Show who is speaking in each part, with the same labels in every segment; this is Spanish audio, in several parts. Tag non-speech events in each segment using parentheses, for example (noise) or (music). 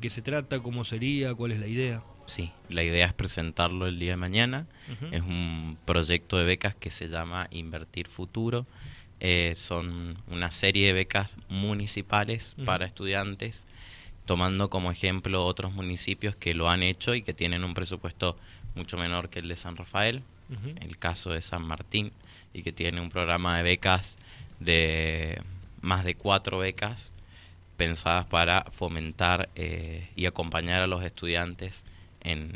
Speaker 1: qué se trata, cómo sería, cuál es la idea.
Speaker 2: Sí, la idea es presentarlo el día de mañana. Es un proyecto de becas que se llama Invertir Futuro. Eh, son una serie de becas municipales para estudiantes, tomando como ejemplo otros municipios que lo han hecho y que tienen un presupuesto mucho menor que el de San Rafael, el caso de San Martín, y que tiene un programa de becas de más de cuatro becas pensadas para fomentar eh, y acompañar a los estudiantes en,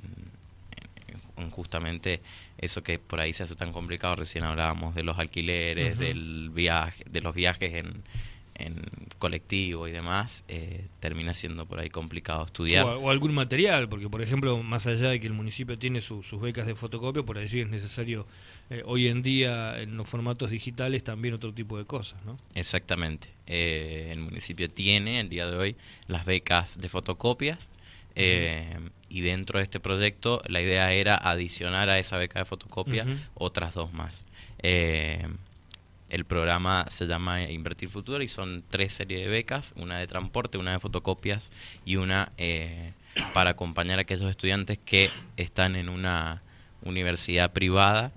Speaker 2: justamente eso que por ahí se hace tan complicado. Recién hablábamos de los alquileres, del viaje, de los viajes en, en colectivo y demás, eh, termina siendo por ahí complicado estudiar.
Speaker 1: O, algún material, porque por ejemplo, más allá de que el municipio tiene sus becas de fotocopia, por allí es necesario eh, hoy en día en los formatos digitales también otro tipo de cosas, ¿no?
Speaker 2: Exactamente. Eh, el municipio tiene el día de hoy las becas de fotocopias. y dentro de este proyecto la idea era adicionar a esa beca de fotocopia otras dos más. El programa se llama Invertir Futuro y son tres series de becas, una de transporte, una de fotocopias y una eh, para acompañar a aquellos estudiantes que están en una universidad privada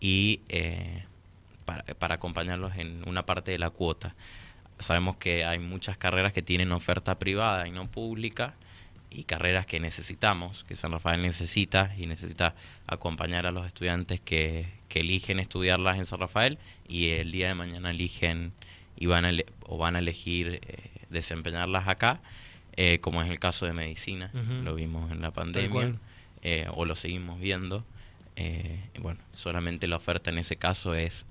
Speaker 2: y eh, para, para acompañarlos en una parte de la cuota. Sabemos que hay muchas carreras que tienen oferta privada y no pública y carreras que necesitamos, que San Rafael necesita y necesita acompañar a los estudiantes que, que eligen estudiarlas en San Rafael y el día de mañana eligen y van a o van a elegir eh, desempeñarlas acá, eh, como es el caso de medicina, lo vimos en la pandemia eh, o lo seguimos viendo. Bueno, solamente la oferta en ese caso es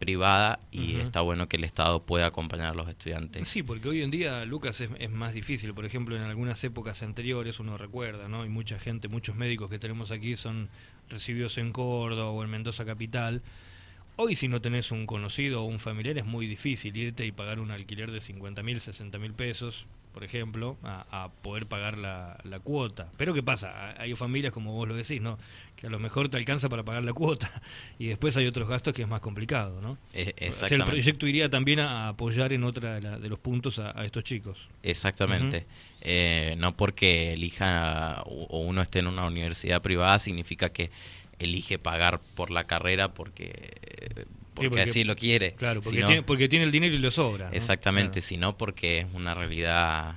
Speaker 2: privada y está bueno que el Estado pueda acompañar a los estudiantes.
Speaker 1: Sí, porque hoy en día, Lucas, es, más difícil. Por ejemplo, en algunas épocas anteriores uno recuerda, ¿no? Y mucha gente, muchos médicos que tenemos aquí son recibidos en Córdoba o en Mendoza Capital. Hoy si no tenés un conocido o un familiar es muy difícil irte y pagar un alquiler de 50 mil, 60 mil pesos por ejemplo, a, poder pagar la, cuota. Pero ¿qué pasa? Hay familias, como vos lo decís, ¿no? que a lo mejor te alcanza para pagar la cuota (laughs) y después hay otros gastos que es más complicado. ¿no?
Speaker 2: Eh,
Speaker 1: el proyecto iría también a apoyar en otra de, los puntos a, estos chicos.
Speaker 2: Exactamente. Eh, no porque elija o uno esté en una universidad privada significa que elige pagar por la carrera porque porque, así lo quiere.
Speaker 1: Claro, porque, tiene, porque tiene el dinero y le sobra.
Speaker 2: Exactamente, sino porque es una realidad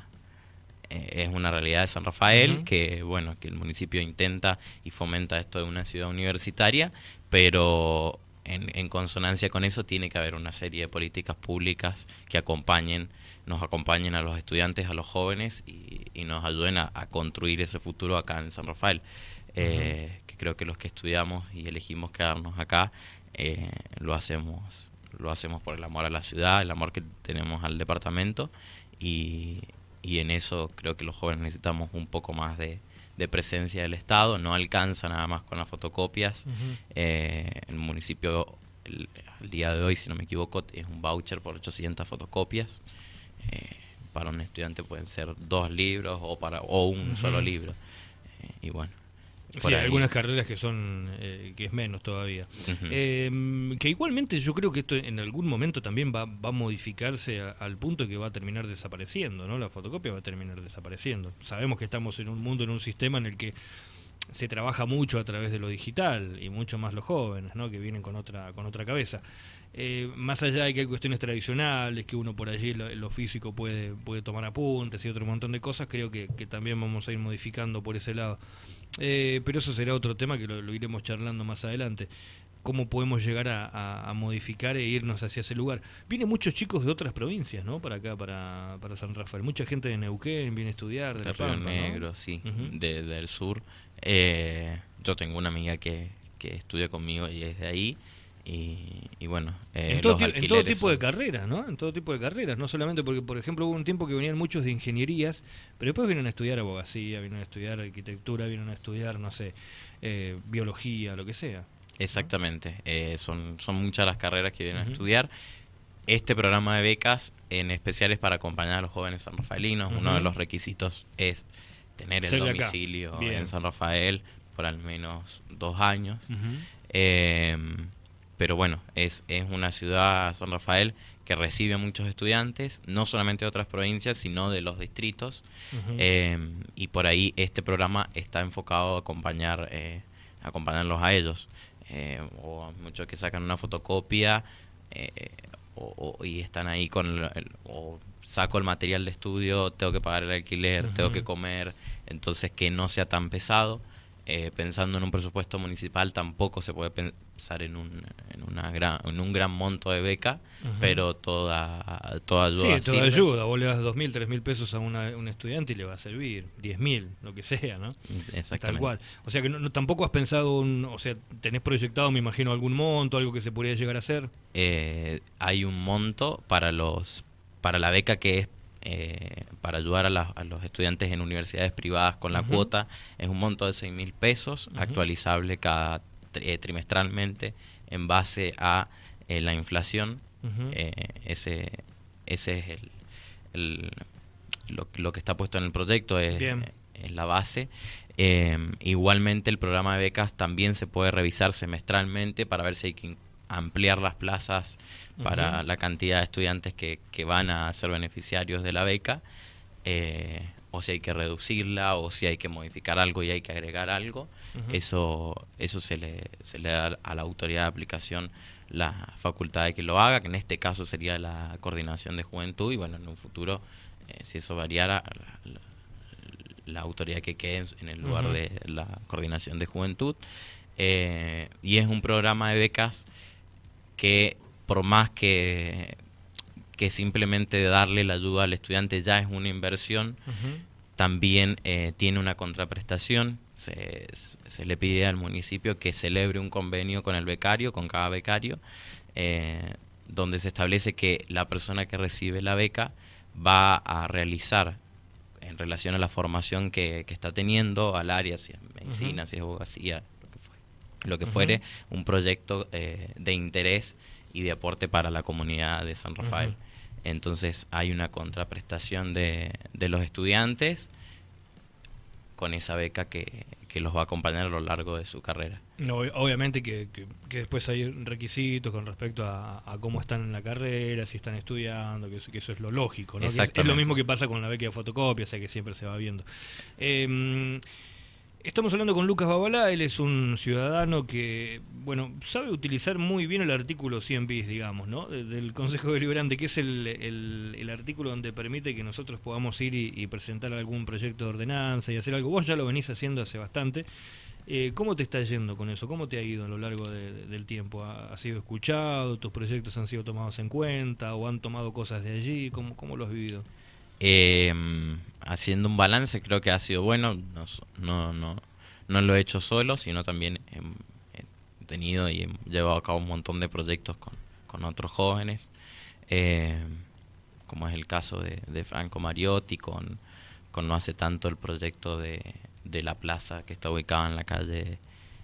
Speaker 2: eh, es una realidad de San Rafael que bueno que el municipio intenta y fomenta esto de una ciudad universitaria pero en, consonancia con eso tiene que haber una serie de políticas públicas que acompañen nos acompañen a los estudiantes a los jóvenes y, nos ayuden a, construir ese futuro acá en San Rafael eh, que creo que los que estudiamos y elegimos quedarnos acá eh, lo hacemos lo hacemos por el amor a la ciudad, el amor que tenemos al departamento y, y en eso creo que los jóvenes necesitamos un poco más de, presencia del Estado, no alcanza nada más con las fotocopias. Eh, el municipio, el, al día de hoy, si no me equivoco, es un voucher por 800 fotocopias. Eh, para un estudiante pueden ser dos libros o, para, o un solo libro. y bueno,
Speaker 1: Sí, hay algunas carreras que son eh, que es menos todavía. Em, que igualmente yo creo que esto en algún momento también va, va a modificarse al punto que va a terminar desapareciendo, ¿no? La fotocopia va a terminar desapareciendo. Sabemos que estamos en un mundo, en un sistema en el que se trabaja mucho a través de lo digital y mucho más los jóvenes, ¿no? Que vienen con otra con otra cabeza. Eh, más allá de que hay cuestiones tradicionales, que uno por allí lo, lo, físico puede, puede tomar apuntes y otro montón de cosas, creo que, que también vamos a ir modificando por ese lado. Eh, pero eso será otro tema que lo, iremos charlando más adelante. Cómo podemos llegar a, modificar e irnos hacia ese lugar. Vienen muchos chicos de otras provincias, ¿no? Para acá, para, para San Rafael. Mucha gente de Neuquén viene a estudiar. De,
Speaker 2: Río Negro, sí. del sur. Eh, yo tengo una amiga que, que estudia conmigo y es de ahí. Y, bueno,
Speaker 1: eh, en, todo, tipo de carreras, ¿no? En todo tipo de carreras, no solamente porque, por ejemplo, hubo un tiempo que venían muchos de ingenierías, pero después vienen a estudiar abogacía, vienen a estudiar arquitectura, vienen a estudiar, no sé, eh, biología, lo que sea.
Speaker 2: Exactamente, eh, son, son muchas las carreras que vienen a estudiar. Este programa de becas en especial es para acompañar a los jóvenes sanrafaelinos. Uno de los requisitos es tener el domicilio en San Rafael por al menos dos años. eh, pero bueno, es, es una ciudad, San Rafael, que recibe a muchos estudiantes, no solamente de otras provincias, sino de los distritos. Eh, y por ahí este programa está enfocado a acompañar, eh, acompañarlos a ellos. Eh, o muchos que sacan una fotocopia o, y están ahí con el, o saco el material de estudio, tengo que pagar el alquiler, tengo que comer, entonces que no sea tan pesado. Eh, pensando en un presupuesto municipal tampoco se puede pensar en un, en una gran, en un gran monto de beca, pero toda, toda ayuda.
Speaker 1: Sí, toda ayuda. Vos le das 2.000, 3.000 pesos a un estudiante y le va a servir, 10.000, lo que sea, ¿no?
Speaker 2: Exactamente.
Speaker 1: Tal cual. O sea que no, tampoco has pensado, un, o sea, tenés proyectado, me imagino, algún monto, algo que se podría llegar a hacer.
Speaker 2: Eh, hay un monto para los para la beca que es eh, para ayudar a, los estudiantes en universidades privadas con la cuota es un monto de 6 mil pesos, actualizable cada eh, trimestralmente en base a eh, la inflación. ese, ese es el, lo, que está puesto en el proyecto, es, es la base. igualmente el programa de becas también se puede revisar semestralmente para ver si hay que ampliar las plazas para la cantidad de estudiantes que, que, van a ser beneficiarios de la beca, eh, o si hay que reducirla, o si hay que modificar algo y hay que agregar algo. Eso, eso se, le, se le da a la autoridad de aplicación la facultad de que lo haga, que en este caso sería la coordinación de juventud, y bueno, en un futuro, eh, si eso variara, la, autoridad que quede en el lugar de la coordinación de juventud. Eh, y es un programa de becas que por más que, que simplemente darle la ayuda al estudiante ya es una inversión, también eh, tiene una contraprestación. Se, se, le pide al municipio que celebre un convenio con el becario, con cada becario, eh, donde se establece que la persona que recibe la beca va a realizar en relación a la formación que, que está teniendo al área, si es medicina, si es abogacía, lo que fuere, un proyecto eh, de interés y de aporte para la comunidad de San Rafael. Entonces hay una contraprestación de, de los estudiantes con esa beca que, que, los va a acompañar a lo largo de su carrera.
Speaker 1: No, obviamente que, que, después hay requisitos con respecto a, cómo están en la carrera, si están estudiando, que, eso es lo lógico. ¿no? Es, es, lo mismo que pasa con la beca de fotocopia, o sea que siempre se va viendo. Eh, Estamos hablando con Lucas Babalá, él es un ciudadano que, bueno, sabe utilizar muy bien el artículo 100 bis, digamos, ¿no? Del Consejo Deliberante, que es el, el, artículo donde permite que nosotros podamos ir y, presentar algún proyecto de ordenanza y hacer algo. Vos ya lo venís haciendo hace bastante. Eh, ¿Cómo te está yendo con eso? ¿Cómo te ha ido a lo largo del tiempo? ¿Ha, sido escuchado? ¿Tus proyectos han sido tomados en cuenta? ¿O han tomado cosas de allí? ¿Cómo, cómo lo has vivido?
Speaker 2: Eh, haciendo un balance, creo que ha sido bueno. No, no, no, no lo he hecho solo, sino también he, tenido y he llevado a cabo un montón de proyectos con, con otros jóvenes, eh, como es el caso de, de, Franco Mariotti, con, con no hace tanto el proyecto de, de la plaza que está ubicada en la calle,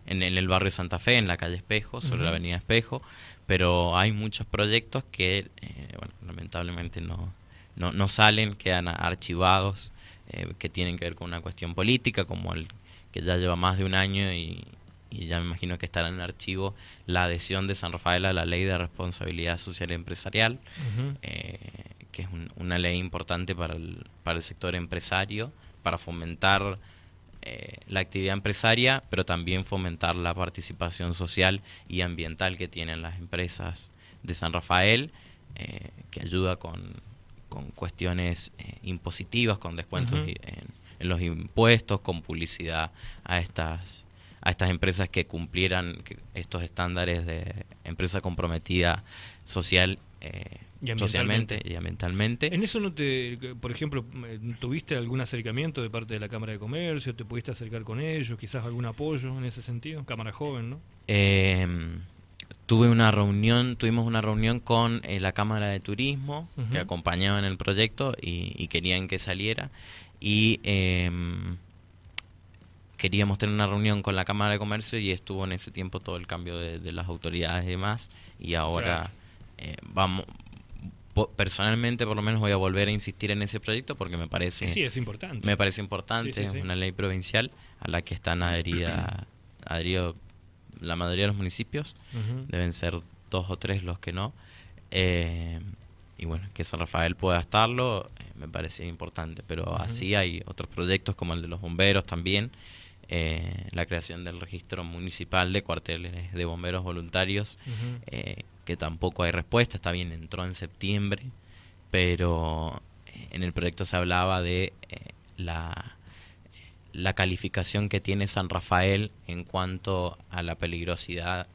Speaker 2: en, el barrio Santa Fe, en la calle Espejo, sobre la avenida Espejo, pero hay muchos proyectos que, eh, bueno, lamentablemente no, no, no salen, quedan archivados, eh, que tienen que ver con una cuestión política, como el que ya lleva más de un año y, ya me imagino que estará en el archivo la adhesión de San Rafael a la ley de responsabilidad social y empresarial, eh, que es una ley importante para el, para el sector empresario, para fomentar eh, la actividad empresaria, pero también fomentar la participación social y ambiental que tienen las empresas de San Rafael, que ayuda con, con cuestiones eh, impositivas, con descuentos en, los impuestos, con publicidad a estas a estas empresas que cumplieran estos estándares de empresa comprometida social eh, socialmente y ambientalmente.
Speaker 1: En eso no te, por ejemplo, eh, tuviste algún acercamiento de parte de la Cámara de Comercio, te pudiste acercar con ellos, quizás algún apoyo en ese sentido, Cámara Joven, ¿no?
Speaker 2: Eh, tuve una reunión, tuvimos una reunión con eh, la Cámara de Turismo que acompañaba en el proyecto y, querían que saliera. Y em, queríamos tener una reunión con la Cámara de Comercio y estuvo en ese tiempo todo el cambio de, las autoridades y demás. Y ahora eh, vamos personalmente por lo menos voy a volver a insistir en ese proyecto porque me parece
Speaker 1: sí, es importante.
Speaker 2: me parece importante es una ley provincial a la que están adherida (clears throat) adheridos la mayoría de los municipios, deben ser dos o tres los que no. Eh, y bueno, que San Rafael pueda estarlo eh, me parece importante, pero así hay otros proyectos como el de los bomberos también, eh, la creación del registro municipal de cuarteles de bomberos voluntarios, eh, que tampoco hay respuesta, está bien, entró en septiembre, pero en el proyecto se hablaba de la la calificación que tiene San Rafael en cuanto a la peligrosidad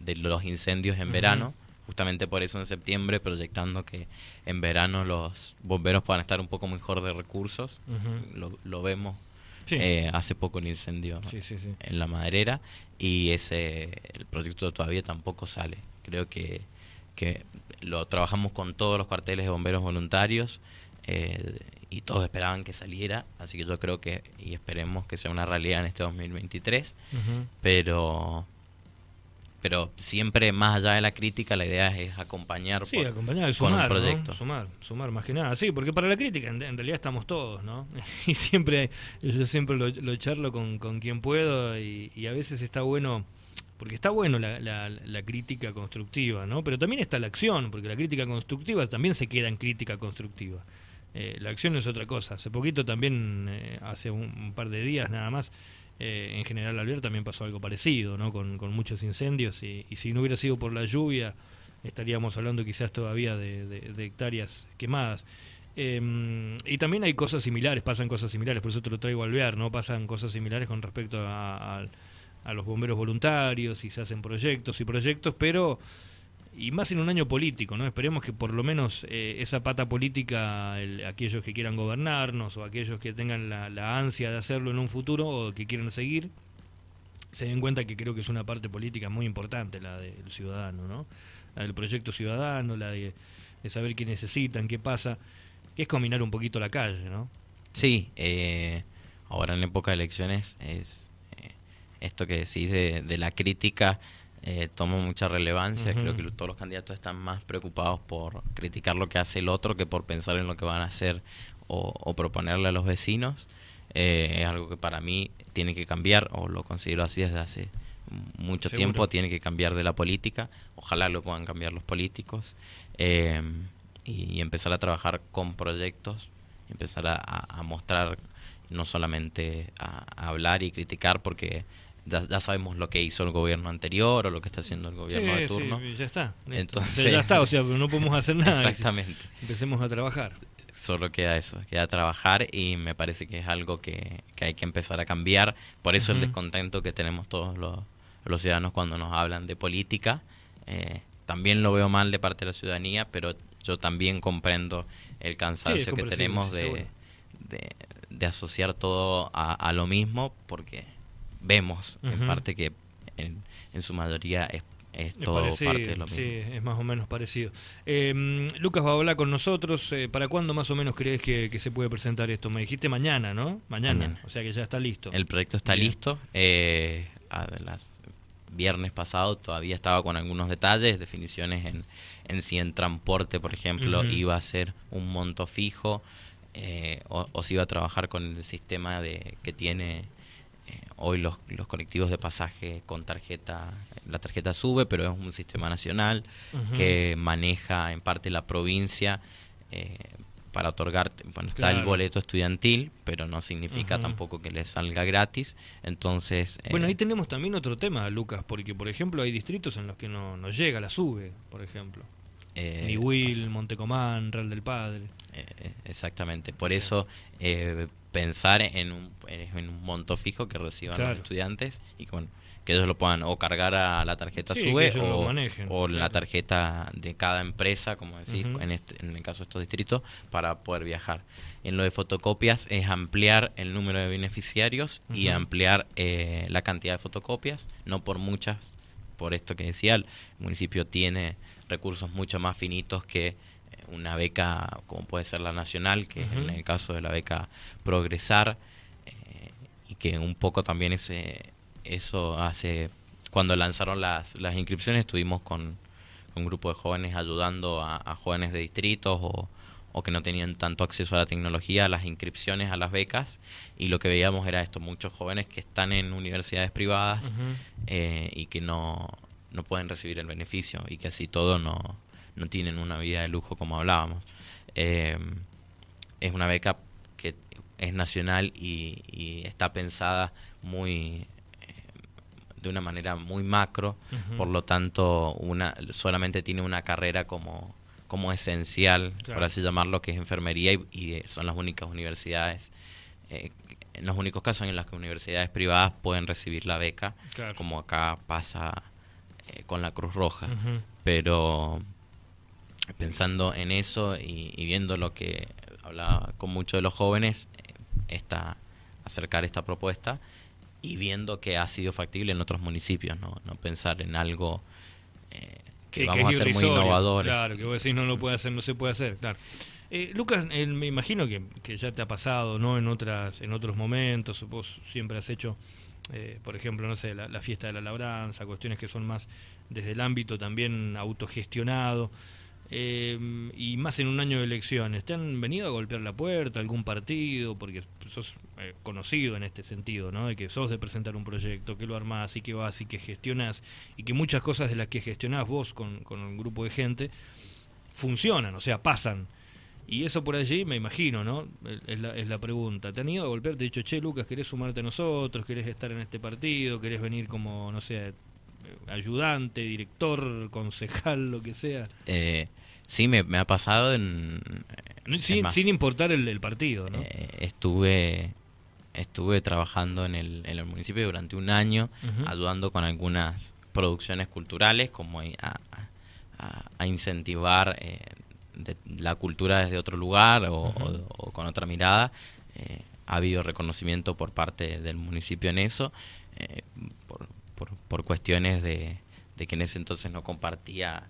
Speaker 2: de los incendios en verano justamente por eso en septiembre, proyectando que en verano los bomberos puedan estar un poco mejor de recursos. lo, vemos. Eh, hace poco el incendio en la maderera y ese el proyecto todavía tampoco sale. Creo que, que lo trabajamos con todos los cuarteles de bomberos voluntarios eh, y todos esperaban que saliera, así que yo creo que y esperemos que sea una realidad en este 2023, pero pero siempre más allá de la crítica la idea es, acompañar,
Speaker 1: sí, acompañar con sumar, proyecto. Sumar sumar más que nada. Sí porque para la crítica en, realidad estamos todos no (laughs) y siempre yo siempre lo, charlo con, con quien puedo y, a veces está bueno porque está bueno la, la, crítica constructiva no pero también está la acción porque la crítica constructiva también se queda en crítica constructiva eh, la acción es otra cosa hace poquito también eh, hace un par de días nada más eh, en General Alvear también pasó algo parecido, ¿no? Con, muchos incendios y, si no hubiera sido por la lluvia estaríamos hablando quizás todavía de, hectáreas quemadas. Em, y también hay cosas similares, pasan cosas similares, por eso te lo traigo a Alvear, ¿no? Pasan cosas similares con respecto a, a los bomberos voluntarios y se hacen proyectos y proyectos, pero y más en un año político, ¿no? Esperemos que por lo menos eh, esa pata política, aquellos que quieran gobernarnos o aquellos que tengan la, ansia de hacerlo en un futuro o que quieran seguir, se den cuenta que creo que es una parte política muy importante la del ciudadano, ¿no? La del proyecto ciudadano, la de, saber qué necesitan, qué pasa, que es combinar un poquito la calle, ¿no?
Speaker 2: Sí, eh, ahora en época de elecciones es eh, esto que decís de, de la crítica eh, toma mucha relevancia. Creo que todos los candidatos están más preocupados por criticar lo que hace el otro que por pensar en lo que van a hacer o, proponerle a los vecinos. Eh, es algo que para mí tiene que cambiar, o lo considero así desde hace mucho tiempo, tiene que cambiar de la política. Ojalá lo puedan cambiar los políticos. Eh, y, empezar a trabajar con proyectos, empezar a, mostrar, no solamente a hablar y criticar, porque ya, sabemos lo que hizo el gobierno anterior o lo que está haciendo el gobierno de turno.
Speaker 1: Sí, ya está. Entonces, ya está, o sea, no podemos hacer nada.
Speaker 2: Exactamente.
Speaker 1: Empecemos a trabajar.
Speaker 2: Solo queda eso, queda trabajar y me parece que es algo que, hay que empezar a cambiar. Por eso el descontento que tenemos todos los, los, ciudadanos cuando nos hablan de política. Eh, también lo veo mal de parte de la ciudadanía, pero yo también comprendo el cansancio que tenemos de, de, asociar todo a, a lo mismo, porque vemos en parte que en, su mayoría es, todo parte de lo mismo.
Speaker 1: Sí, es más o menos parecido. Eh, Lucas va a hablar con nosotros. Eh, ¿Para cuándo más o menos crees que, se puede presentar esto? Me dijiste mañana, ¿no? Mañana. O sea que ya está listo.
Speaker 2: El proyecto está listo. Eh, las viernes pasado todavía estaba con algunos detalles, definiciones en, en si en transporte, por ejemplo, iba a ser un monto fijo eh, o, o, si iba a trabajar con el sistema de que tiene hoy los, los colectivos de pasaje con tarjeta, la tarjeta sube, pero es un sistema nacional que maneja en parte la provincia eh, para otorgar, bueno, está el boleto estudiantil, pero no significa tampoco que le salga gratis. Entonces.
Speaker 1: Bueno, ahí eh, tenemos también otro tema, Lucas, porque por ejemplo hay distritos en los que no, no llega la sube, por ejemplo. Eh, Will Montecomán, Real del Padre.
Speaker 2: exactamente. Por eso pensar en un, en un monto fijo que reciban los estudiantes y que, que ellos lo puedan o cargar a la tarjeta SUBE o, o la tarjeta de cada empresa, como decir, en, este, en el caso de estos distritos, para poder viajar. En lo de fotocopias es ampliar el número de beneficiarios y ampliar eh, la cantidad de fotocopias, no por muchas, por esto que decía, el municipio tiene recursos mucho más finitos que una beca como puede ser la nacional, que en el caso de la beca Progresar, eh, y que un poco también ese, eso hace, cuando lanzaron las, las inscripciones estuvimos con, un grupo de jóvenes ayudando a, jóvenes de distritos o, o, que no tenían tanto acceso a la tecnología, a las inscripciones, a las becas, y lo que veíamos era esto, muchos jóvenes que están en universidades privadas eh, y que no, no pueden recibir el beneficio y que así todo no no tienen una vida de lujo como hablábamos. Eh, es una beca que es nacional y, está pensada muy de una manera muy macro, por lo tanto una solamente tiene una carrera como como esencial, por así llamarlo, que es enfermería y, son las únicas universidades, eh, en los únicos casos en los que universidades privadas pueden recibir la beca, como acá pasa eh, con la Cruz Roja. Pero pensando en eso y, viendo lo que hablaba con muchos de los jóvenes, eh, esta, acercar esta propuesta y viendo que ha sido factible en otros municipios, no, no pensar en algo que vamos a ser muy innovadores.
Speaker 1: Claro, que vos decís no lo puede hacer, no se puede hacer, claro. Eh, Lucas, me imagino que, que, ya te ha pasado, ¿no? En otras, en otros momentos, vos siempre has hecho, eh, por ejemplo, no sé, la, fiesta de la labranza, cuestiones que son más desde el ámbito también autogestionado. Eh, y más en un año de elecciones, ¿te han venido a golpear la puerta algún partido? Porque sos eh, conocido en este sentido, ¿no? De que sos de presentar un proyecto, que lo armás y que vas y que gestionás y que muchas cosas de las que gestionás vos con, con un grupo de gente funcionan, o sea, pasan. Y eso por allí me imagino, ¿no? Es la, es la pregunta. ¿Te han ido a golpear? Te he dicho, che, Lucas, ¿querés sumarte a nosotros? ¿Querés estar en este partido? ¿Querés venir como, no sé, ayudante, director, (laughs) concejal, lo que sea?
Speaker 2: Eh, sí, me, ha pasado en...
Speaker 1: Sin, importar el, partido, ¿no?
Speaker 2: Eh, estuve estuve trabajando en el, en el municipio durante un año, ayudando con algunas producciones culturales, como a, a, incentivar eh, la cultura desde otro lugar o, con otra mirada. Eh, ha habido reconocimiento por parte del municipio en eso, eh, por, por, cuestiones de, que en ese entonces no compartía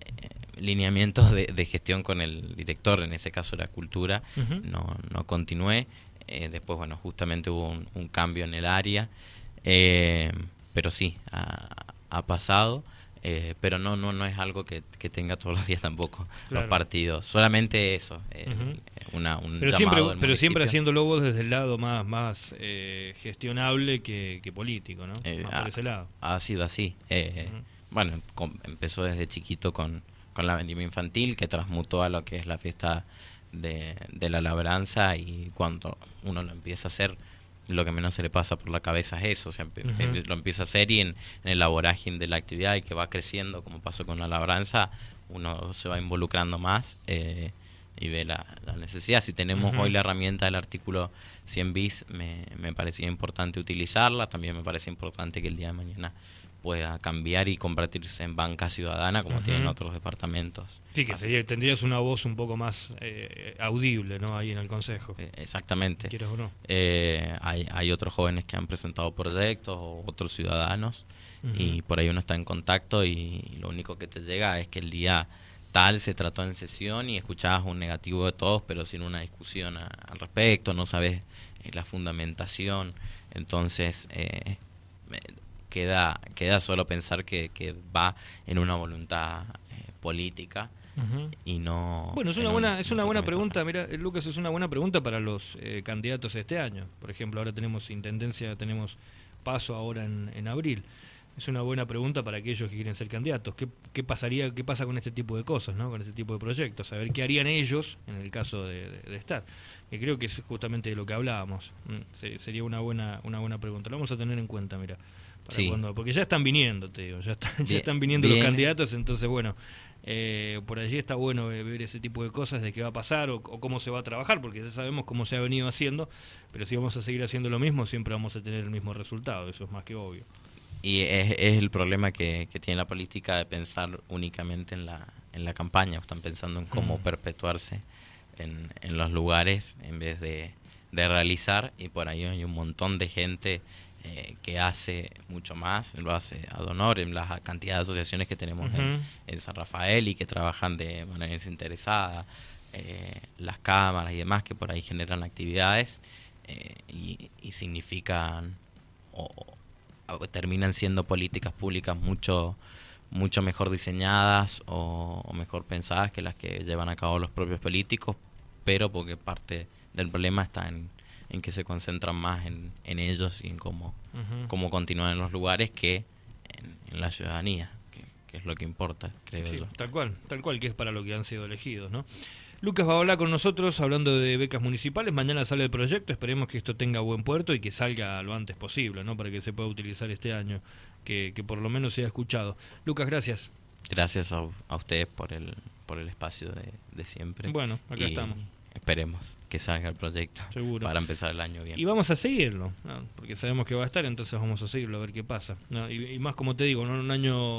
Speaker 2: eh, lineamientos de, gestión con el director, en ese caso era cultura, no, no continué. después, bueno, justamente hubo un, cambio en el área, pero sí, ha pasado. Eh, pero no no no es algo que, tenga todos los días tampoco los partidos. Solamente eso una, un
Speaker 1: pero siempre pero siempre haciéndolo vos desde el lado más más eh, gestionable que, político no
Speaker 2: eh, ha, por ese lado. ha sido así. Bueno empezó desde chiquito con con la vendimia infantil que transmutó a lo que es la fiesta de, de la labranza y cuando uno lo empieza a hacer lo que menos se le pasa por la cabeza es eso, o sea, lo empieza a hacer y en, el laboraje de la actividad y que va creciendo, como pasó con la labranza, uno se va involucrando más eh, y ve la, necesidad. Si tenemos hoy la herramienta del artículo 100 bis, me, me parecía importante utilizarla, también me parece importante que el día de mañana pueda cambiar y convertirse en banca ciudadana como tienen otros departamentos.
Speaker 1: Sí, que sería, tendrías una voz un poco más eh, audible ¿no? ahí en el Consejo.
Speaker 2: Eh, exactamente.
Speaker 1: ¿Quieres o no?
Speaker 2: Eh, hay, hay otros jóvenes que han presentado proyectos o otros ciudadanos y por ahí uno está en contacto y lo único que te llega es que el día tal se trató en sesión y escuchabas un negativo de todos pero sin una discusión al respecto, no sabes la fundamentación. Entonces, eh, queda, queda solo pensar que, que va en una voluntad eh, política y no...
Speaker 1: Bueno, es una buena, es una buena pregunta, mira, Lucas, es una buena pregunta para los eh, candidatos este año. Por ejemplo, ahora tenemos intendencia, tenemos paso ahora en, en abril es una buena pregunta para aquellos que quieren ser candidatos. ¿Qué, ¿Qué, pasaría, qué pasa con este tipo de cosas, ¿no? con este tipo de proyectos? A ver qué harían ellos en el caso de, de, estar. Que creo que es justamente de lo que hablábamos. Mm, sería una buena, una buena pregunta. Lo vamos a tener en cuenta, mira porque ya están viniendo, te digo, ya, (laughs) ya están viniendo los candidatos, entonces bueno, eh, por allí está bueno ver ese tipo de cosas de qué va a pasar o, cómo se va a trabajar, porque ya sabemos cómo se ha venido haciendo, pero si vamos a seguir haciendo lo mismo, siempre vamos a tener el mismo resultado, eso es más que obvio.
Speaker 2: Y es, el problema que, tiene la política de pensar únicamente en la, en la campaña, están pensando en cómo mm. perpetuarse en, en los lugares en vez de, de realizar, y por ahí hay un montón de gente eh, que hace mucho más, lo hace a honor en la cantidad de asociaciones que tenemos en, San Rafael y que trabajan de manera desinteresada, eh, las cámaras y demás que por ahí generan actividades eh, y, significan o, terminan siendo políticas públicas mucho mucho mejor diseñadas o, mejor pensadas que las que llevan a cabo los propios políticos, pero porque parte del problema está en, en que se concentran más en, ellos y en cómo, cómo continúan en los lugares que en, la ciudadanía. que es lo que importa, creo yo.
Speaker 1: Tal cual, tal cual, que es para lo que han sido elegidos, ¿no? Lucas va a hablar con nosotros hablando de becas municipales. Mañana sale el proyecto. Esperemos que esto tenga buen puerto y que salga lo antes posible, ¿no? Para que se pueda utilizar este año, que, que por lo menos sea escuchado. Lucas, gracias.
Speaker 2: Gracias a, a ustedes por el, por el espacio de, de siempre.
Speaker 1: Bueno, acá estamos.
Speaker 2: Esperemos que salga el proyecto
Speaker 1: Seguro.
Speaker 2: para empezar el año bien.
Speaker 1: Y vamos a seguirlo, ¿no? porque sabemos que va a estar, entonces vamos a seguirlo a ver qué pasa. ¿no? Y, y, más como te digo, ¿no? un año